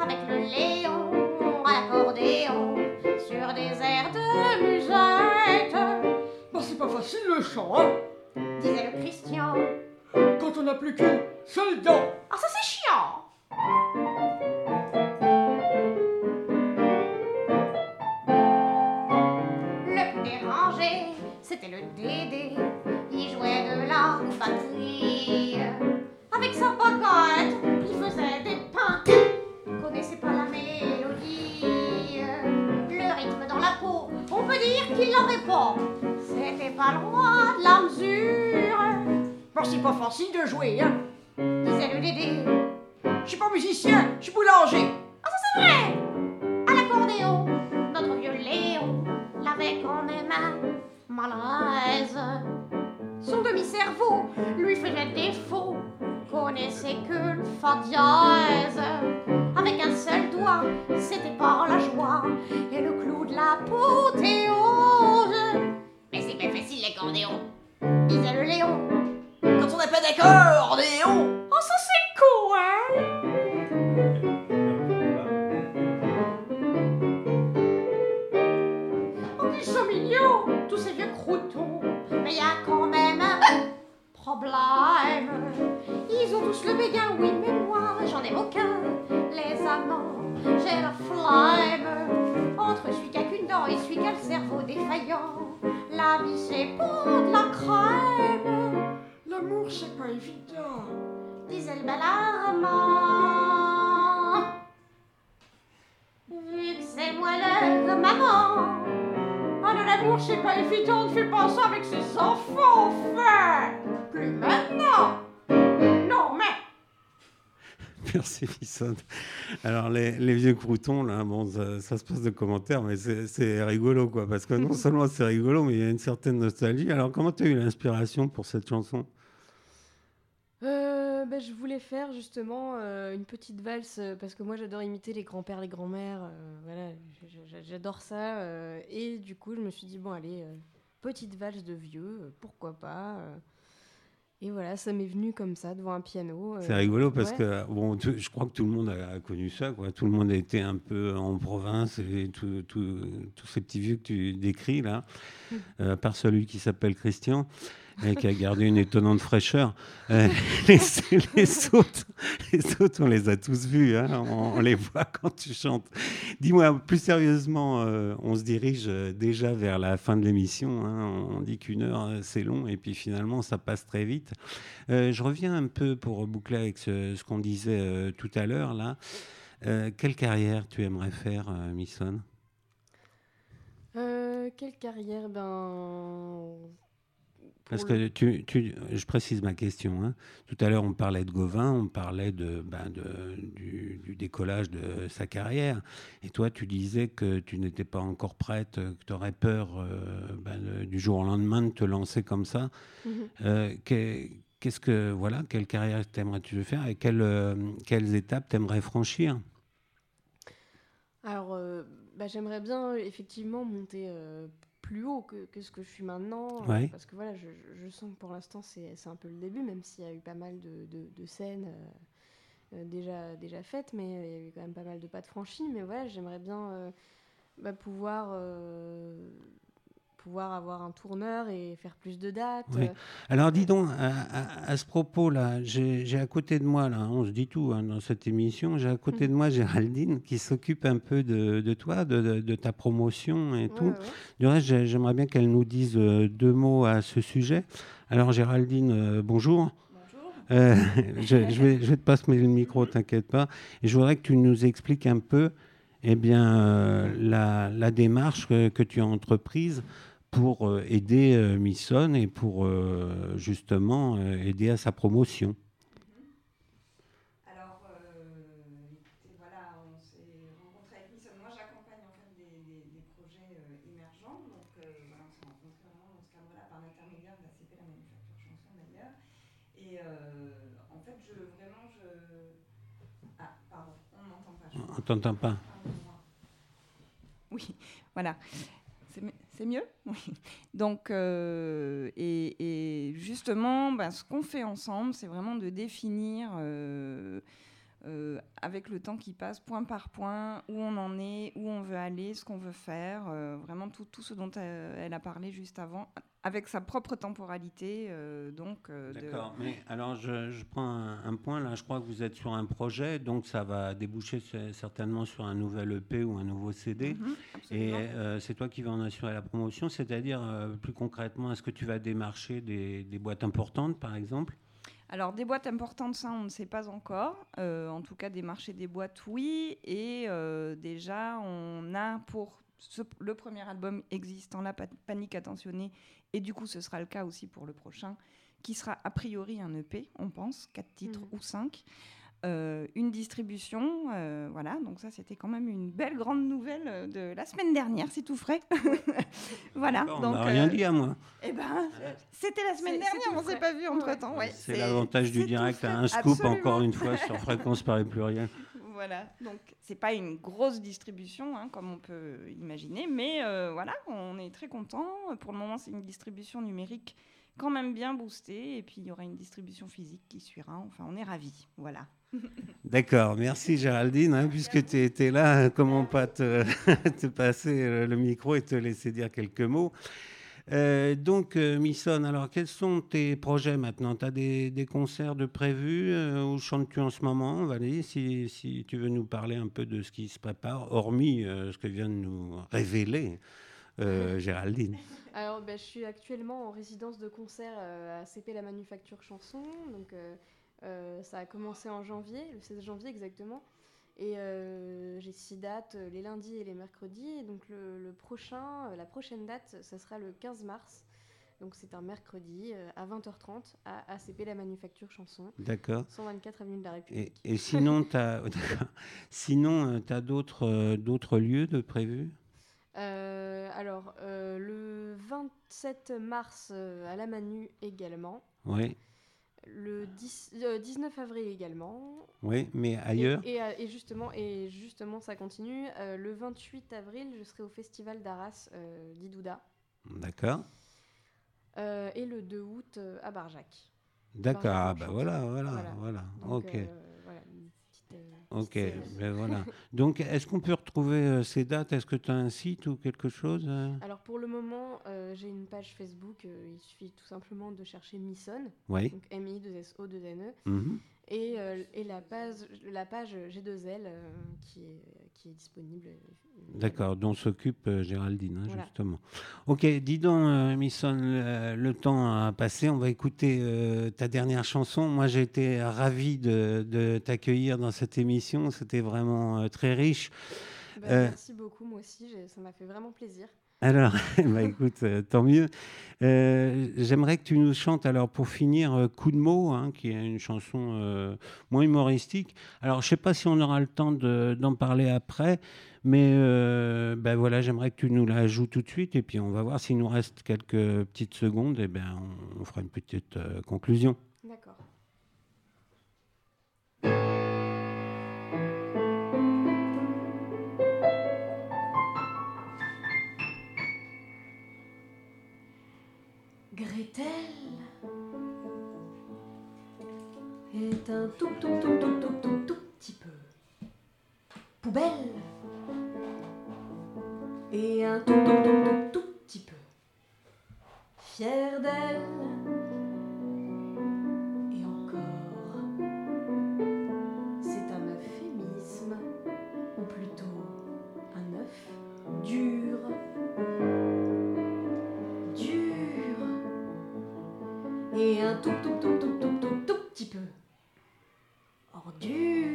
avec le Léon à l'accordéon sur des airs de musette. Bah, c'est pas facile le chant, hein Disait le Christian. Quand on n'a plus qu'une seule dent. Ah, ça c'est chiant! Avec sa baguette, il faisait des. Il connaissait pas la mélodie. Le rythme dans la peau, on peut dire qu'il l'avait pas. C'était pas loin de la mesure. Bah, c'est pas facile de jouer, hein Disait le Dédé. Je suis pas musicien, je suis boulanger. Ah, ça c'est vrai À l'accordéon, notre vieux Léon l'avait quand même un malaise. Son demi-cerveau lui faisait défaut, connaissait que le fa dièse. Avec un seul doigt, c'était pas la joie, et le clou de l'apothéose. Mais c'est pas facile l'accordéon, disait le Léon. Quand on n'a pas d'accordéon. Oh, ça c'est cool, hein problème. Ils ont tous le béguin, oui, mais moi, j'en ai aucun. Les amants, j'ai la flemme. Entre celui qui a qu'une dent et celui qui a le cerveau défaillant. La vie, c'est pour de la crème. L'amour, c'est pas évident. disait le bel Armand. Vu que c'est moi le maman, Ah, l'amour, c'est pas évident, ne fais pas ça avec ses enfants, enfin Plus maintenant Non, mais Merci, Misson. Alors, les, les vieux croutons, là, bon, ça, ça se passe de commentaires, mais c'est rigolo, quoi. Parce que non seulement c'est rigolo, mais il y a une certaine nostalgie. Alors, comment tu as eu l'inspiration pour cette chanson? Euh, bah, je voulais faire justement euh, une petite valse euh, parce que moi j'adore imiter les grands-pères, les grands-mères. euh, voilà, j'adore ça. euh, et du coup, je me suis dit, bon, allez, euh, petite valse de vieux, pourquoi pas. Euh. Et voilà, ça m'est venu comme ça, devant un piano. euh, C'est rigolo parce ouais. que bon, tu- je crois que tout le monde a, a connu ça. Quoi. Tout le monde était un peu en province et tous ces petits vieux que tu décris là, euh, à part celui qui s'appelle Christian et qui a gardé une étonnante fraîcheur. Euh, les, les autres, les autres, on les a tous vus. hein, on, les voit quand tu chantes. Dis-moi, plus sérieusement, euh, on se dirige déjà vers la fin de l'émission. hein. On dit qu'une heure, euh, c'est long et puis finalement, ça passe très vite. Je reviens un peu pour boucler avec ce, qu'on disait tout à l'heure là. Quelle carrière tu aimerais faire, Misson quelle carrière? Ben. Parce que tu, tu- je précise ma question. hein. Tout à l'heure, on parlait de Gauvin, on parlait de, ben, de- du, du décollage de sa carrière. Et toi, tu disais que tu n'étais pas encore prête, que tu aurais peur euh, ben, du jour au lendemain de te lancer comme ça. Mhm. Euh, que- Qu'est-ce que voilà, quelle carrière t'aimerais-tu faire et quelles, euh, quelles étapes t'aimerais franchir? Alors, bah, j'aimerais bien effectivement monter plus haut que, que ce que je suis maintenant. euh, parce que voilà, je, sens que pour l'instant, c'est un peu le début, même s'il y a eu pas mal de, de- de scènes euh, euh, déjà, déjà faites, mais il y a eu quand même pas mal de pas de franchis. Mais voilà, j'aimerais bien bah, pouvoir, pouvoir avoir un tourneur et faire plus de dates. Oui. euh, Alors dis donc, à, à- à ce propos-là, j'ai j'ai à côté de moi, là, on se dit tout hein, dans cette émission, j'ai à côté de moi Géraldine qui s'occupe un peu de, de toi, de, de- de ta promotion et ouais, tout. ouais. Du reste, j'ai- j'aimerais bien qu'elle nous dise euh, deux mots à ce sujet. Alors Géraldine, euh, bonjour. Euh, je, je vais, je vais te passer le micro, t'inquiète pas. Et je voudrais que tu nous expliques un peu eh bien, euh, la, la démarche que, que tu as entreprise pour euh, aider euh, Misson et pour euh, justement euh, aider à sa promotion. Alors, écoutez, voilà, on s'est rencontré avec Nissan. Moi, j'accompagne en fait des, des- des projets émergents. Donc, voilà, on s'est rencontrés vraiment dans ce cadre-là par l'intermédiaire de la CP, la manufacture chanson d'ailleurs. Et en fait, je, vraiment, je. Pardon, on n'entend pas. je crois. On t'entend pas. Oui, voilà. C'est mi- C'est mieux. Donc, euh, et, et justement, ben, ce qu'on fait ensemble, c'est vraiment de définir, euh, euh, avec le temps qui passe, point par point, où on en est, où on veut aller, ce qu'on veut faire, euh, vraiment tout, tout ce dont elle, elle a parlé juste avant, avec sa propre temporalité. euh, donc, euh, de- D'accord. Mais alors, je, je prends un, un point là. Je crois que vous êtes sur un projet, donc ça va déboucher certainement sur un nouvel EP ou un nouveau CD. Mhm, Et euh, c'est toi qui vas en assurer la promotion, c'est-à-dire euh, plus concrètement, est-ce que tu vas démarcher des, des boîtes importantes, par exemple? Alors, des boîtes importantes, ça, on ne sait pas encore. Euh, en tout cas, des marchés des boîtes, oui. Et euh, déjà, on a pour ce- le premier album existant, La Pa- Panique Attentionnée, et du coup, ce sera le cas aussi pour le prochain, qui sera a priori un EP, on pense, quatre titres Mhm. ou cinq. Euh, une distribution, euh, voilà, donc ça c'était quand même une belle grande nouvelle euh, de la semaine dernière, c'est tout frais. voilà, D'accord, On donc m'a rien euh, dit à moi. eh ben, c'était la semaine dernière, on s'est frais. pas vu entre temps. Ouais, c'est l'avantage du direct. Un scoop Absolument. encore une fois sur fréquence par les pluriel. Voilà, donc c'est pas une grosse distribution hein, comme on peut imaginer, mais euh, voilà, on est très content. Pour le moment, c'est une distribution numérique quand même bien boostée, et puis il y aura une distribution physique qui suivra. Enfin, on est ravis. Voilà. D'accord, merci Géraldine. hein, puisque tu étais là, comment pas te, te passer euh, le micro et te laisser dire quelques mots. Euh, donc, euh, Misson, alors quels sont tes projets maintenant? Tu as des, des concerts de prévus euh, Où chantes-tu en ce moment? Valérie, si, si tu veux nous parler un peu de ce qui se prépare, hormis euh, ce que vient de nous révéler Géraldine. Alors, bah, je suis actuellement en résidence de concert à CP La Manufacture Chanson. Donc, ça a commencé en janvier, le 16 janvier exactement. Et euh, j'ai six dates, euh, les lundis et les mercredis. Et donc, le, le prochain, euh, la prochaine date, ça sera le 15 mars. Donc, c'est un mercredi euh, à 20h30 à ACP La Manufacture Chanson, D'accord. 124 avenue de la République. et sinon, tu as, sinon, tu as d'autres, euh, d'autres lieux de prévus? Euh, alors, euh, le 27 mars euh, à la Manu également. Oui, Le 10 euh, 19 avril également. oui, mais ailleurs Et, euh, et justement, et justement, ça continue. Euh, le 28 avril, je serai au festival d'Arras euh, d'Idouda. D'accord. Et le 2 août à Barjac. D'accord, ah, bah voilà, voilà, voilà. Donc, ok. euh, voilà, une petite, euh, Ok, ben voilà. Donc, est-ce qu'on peut retrouver euh, ces dates? Est-ce que tu as un site ou quelque chose euh? Alors pour le moment, euh, j'ai une page Facebook. euh, il suffit tout simplement de chercher Misson. Oui. Donc M I 2 S O 2 N E. Mhm. Et, euh, et la page la page G2L euh, qui est qui est disponible. D'accord, dont s'occupe euh, Géraldine, hein, Voilà. justement. Ok, dis donc, Misson, le, le temps a passé. On va écouter euh, ta dernière chanson. Moi, j'ai été ravi de, de t'accueillir dans cette émission. C'était vraiment euh, très riche. Bah, Euh, Merci beaucoup, moi aussi, ça m'a fait vraiment plaisir. Alors, bah, écoute, euh, tant mieux. Euh, J'aimerais que tu nous chantes, alors pour finir, euh, Coup de mots, hein, qui est une chanson moins humoristique. Alors, je ne sais pas si on aura le temps de- d'en parler après, mais ben voilà, j'aimerais que tu nous la joues tout de suite, et puis on va voir s'il nous reste quelques petites secondes, et ben on, fera une petite conclusion. D'accord. Gretel est un tout tout tout tout tout tout tout petit peu poubelle et un tout tout tout tout tout petit peu fier d'elle tout tout tout tout tout tout tout petit peu. Ordure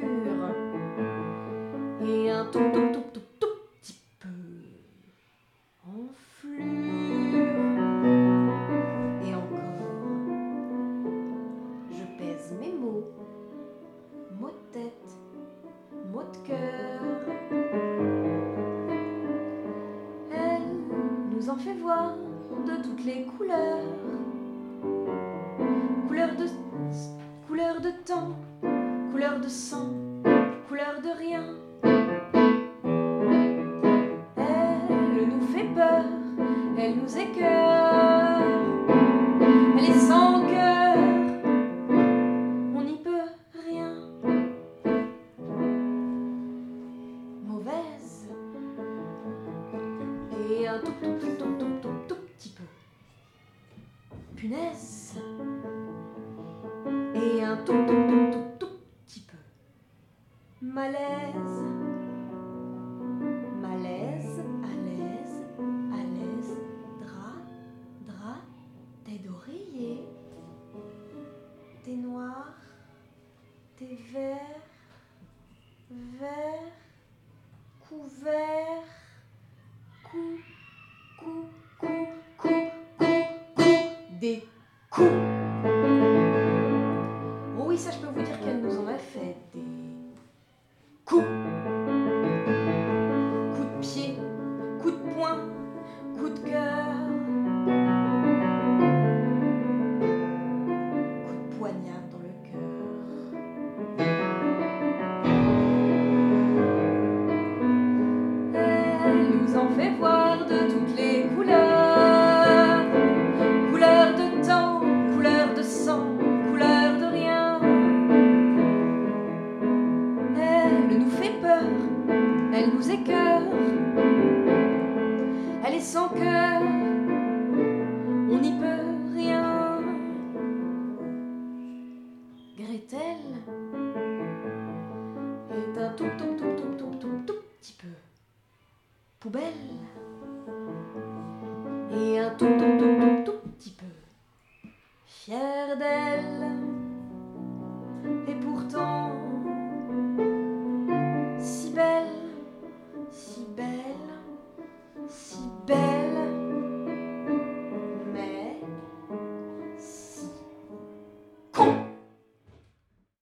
et un tout tout tout tout tout petit peu. Malaise